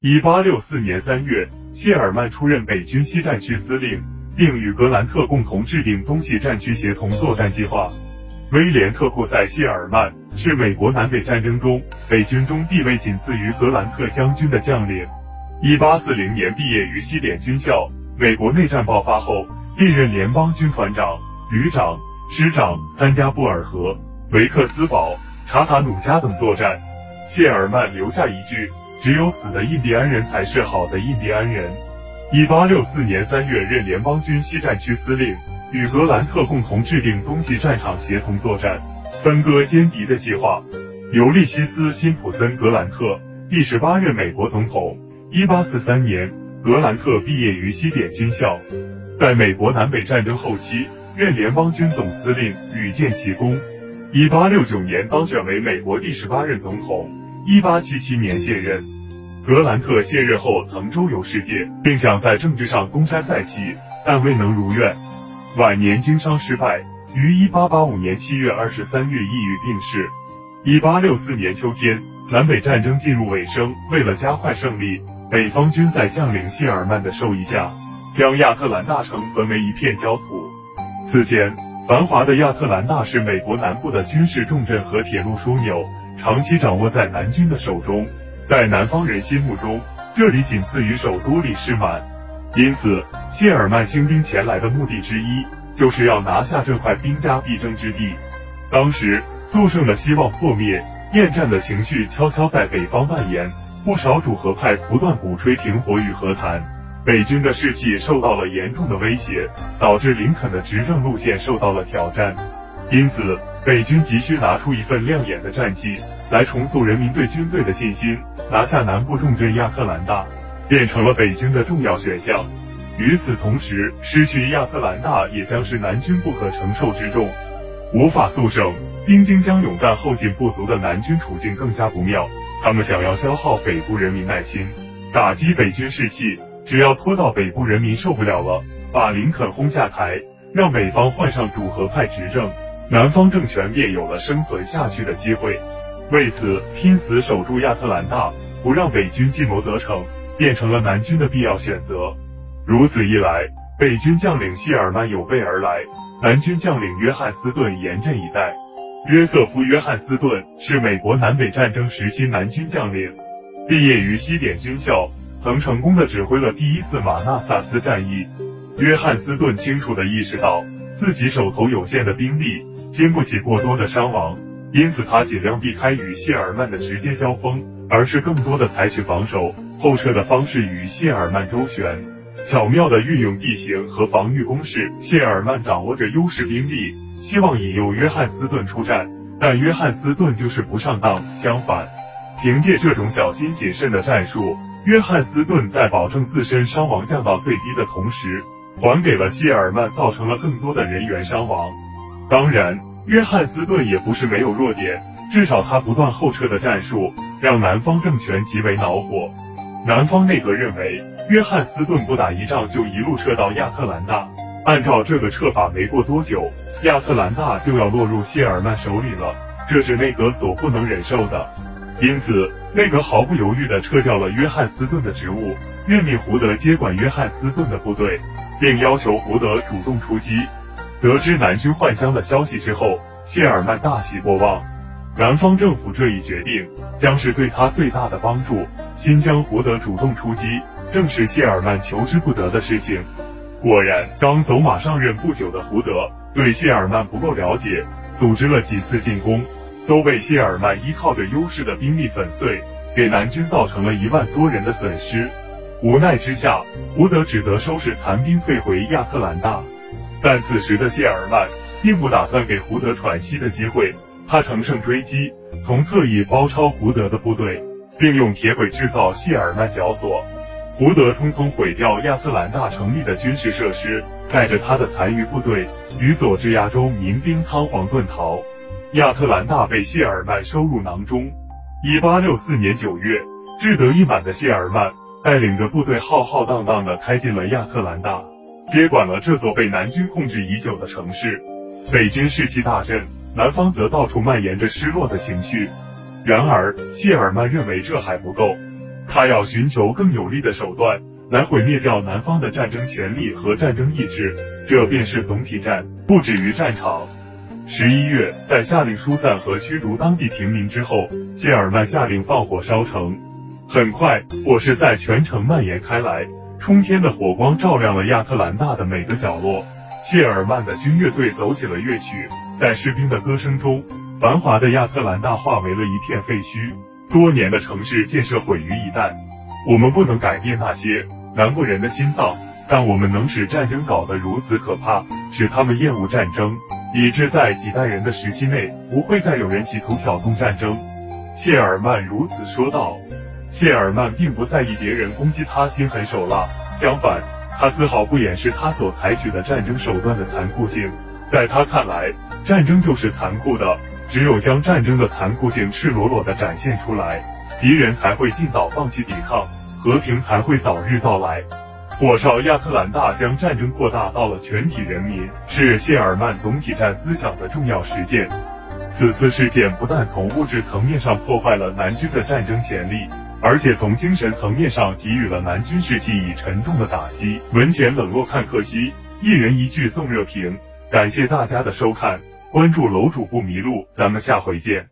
一八六四年三月，谢尔曼出任北军西战区司令，并与格兰特共同制定东西战区协同作战计划。威廉特库塞谢尔曼是美国南北战争中北军中地位仅次于格兰特将军的将领。一八四零年毕业于西点军校。美国内战爆发后，历任联邦军团长、旅长、师长，参加布尔河、维克斯堡、查塔努加等作战。谢尔曼留下一句。只有死的印第安人才是好的印第安人。一八六四年三月，任联邦军西战区司令，与格兰特共同制定东西战场协同作战、分割歼敌的计划。尤利西斯·辛普森·格兰特，第十八任美国总统。一八四三年，格兰特毕业于西点军校，在美国南北战争后期任联邦军总司令，屡建奇功。一八六九年当选为美国第十八任总统。一八七七年卸任，格兰特卸任后曾周游世界，并想在政治上东山再起，但未能如愿。晚年经商失败，于一八八五年七月二十三日抑郁病逝。一八六四年秋天，南北战争进入尾声，为了加快胜利，北方军在将领谢尔曼的授意下，将亚特兰大城分为一片焦土。此前，繁华的亚特兰大是美国南部的军事重镇和铁路枢纽。长期掌握在南军的手中，在南方人心目中，这里仅次于首都里士满，因此谢尔曼兴兵前来的目的之一，就是要拿下这块兵家必争之地。当时肃胜的希望破灭，厌战的情绪悄悄在北方蔓延，不少主和派不断鼓吹停火与和谈，北军的士气受到了严重的威胁，导致林肯的执政路线受到了挑战。因此，北军急需拿出一份亮眼的战绩来重塑人民对军队的信心，拿下南部重镇亚特兰大，变成了北军的重要选项。与此同时，失去亚特兰大也将是南军不可承受之重，无法速胜，兵精将勇但后劲不足的南军处境更加不妙。他们想要消耗北部人民耐心，打击北军士气，只要拖到北部人民受不了了，把林肯轰下台，让美方换上主和派执政。南方政权便有了生存下去的机会，为此拼死守住亚特兰大，不让北军计谋得逞，变成了南军的必要选择。如此一来，北军将领谢尔曼有备而来，南军将领约翰斯顿严阵以待。约瑟夫·约翰斯顿是美国南北战争时期南军将领，毕业于西点军校，曾成功的指挥了第一次马纳萨斯战役。约翰斯顿清楚的意识到。自己手头有限的兵力，经不起过多的伤亡，因此他尽量避开与谢尔曼的直接交锋，而是更多的采取防守后撤的方式与谢尔曼周旋，巧妙的运用地形和防御工事。谢尔曼掌握着优势兵力，希望引诱约翰斯顿出战，但约翰斯顿就是不上当。相反，凭借这种小心谨慎的战术，约翰斯顿在保证自身伤亡降到最低的同时。还给了谢尔曼，造成了更多的人员伤亡。当然，约翰斯顿也不是没有弱点，至少他不断后撤的战术让南方政权极为恼火。南方内阁认为，约翰斯顿不打一仗就一路撤到亚特兰大，按照这个撤法，没过多久，亚特兰大就要落入谢尔曼手里了，这是内阁所不能忍受的。因此，内阁毫不犹豫地撤掉了约翰斯顿的职务，任命胡德接管约翰斯顿的部队。并要求胡德主动出击。得知南军换将的消息之后，谢尔曼大喜过望。南方政府这一决定将是对他最大的帮助。新疆胡德主动出击，正是谢尔曼求之不得的事情。果然，刚走马上任不久的胡德对谢尔曼不够了解，组织了几次进攻，都被谢尔曼依靠着优势的兵力粉碎，给南军造成了一万多人的损失。无奈之下，胡德只得收拾残兵退回亚特兰大。但此时的谢尔曼并不打算给胡德喘息的机会，他乘胜追击，从侧翼包抄胡德的部队，并用铁轨制造谢尔曼绞索。胡德匆匆毁掉亚特兰大城里的军事设施，带着他的残余部队与佐治亚州民兵仓皇遁逃。亚特兰大被谢尔曼收入囊中。一八六四年九月，志得意满的谢尔曼。带领着部队浩浩荡荡地开进了亚特兰大，接管了这座被南军控制已久的城市。北军士气大振，南方则到处蔓延着失落的情绪。然而，谢尔曼认为这还不够。他要寻求更有力的手段来毁灭掉南方的战争潜力和战争意志，这便是总体战，不止于战场。十一月，在下令疏散和驱逐当地平民之后，谢尔曼下令放火烧城。很快，火势在全城蔓延开来，冲天的火光照亮了亚特兰大的每个角落。谢尔曼的军乐队走起了乐曲，在士兵的歌声中，繁华的亚特兰大化为了一片废墟。多年的城市建设毁于一旦。我们不能改变那些南部人的心脏，但我们能使战争搞得如此可怕，使他们厌恶战争，以致在几代人的时期内，不会再有人企图挑动战争。谢尔曼如此说道。谢尔曼并不在意别人攻击他心狠手辣，相反，他丝毫不掩饰他所采取的战争手段的残酷性。在他看来，战争就是残酷的，只有将战争的残酷性赤裸裸地展现出来，敌人才会尽早放弃抵抗，和平才会早日到来。火烧亚特兰大将战争扩大到了全体人民，是谢尔曼总体战思想的重要实践。此次事件不但从物质层面上破坏了南军的战争潜力。而且从精神层面上给予了南军士气以沉重的打击。文前冷落看客西，一人一句送热评。感谢大家的收看，关注楼主不迷路，咱们下回见。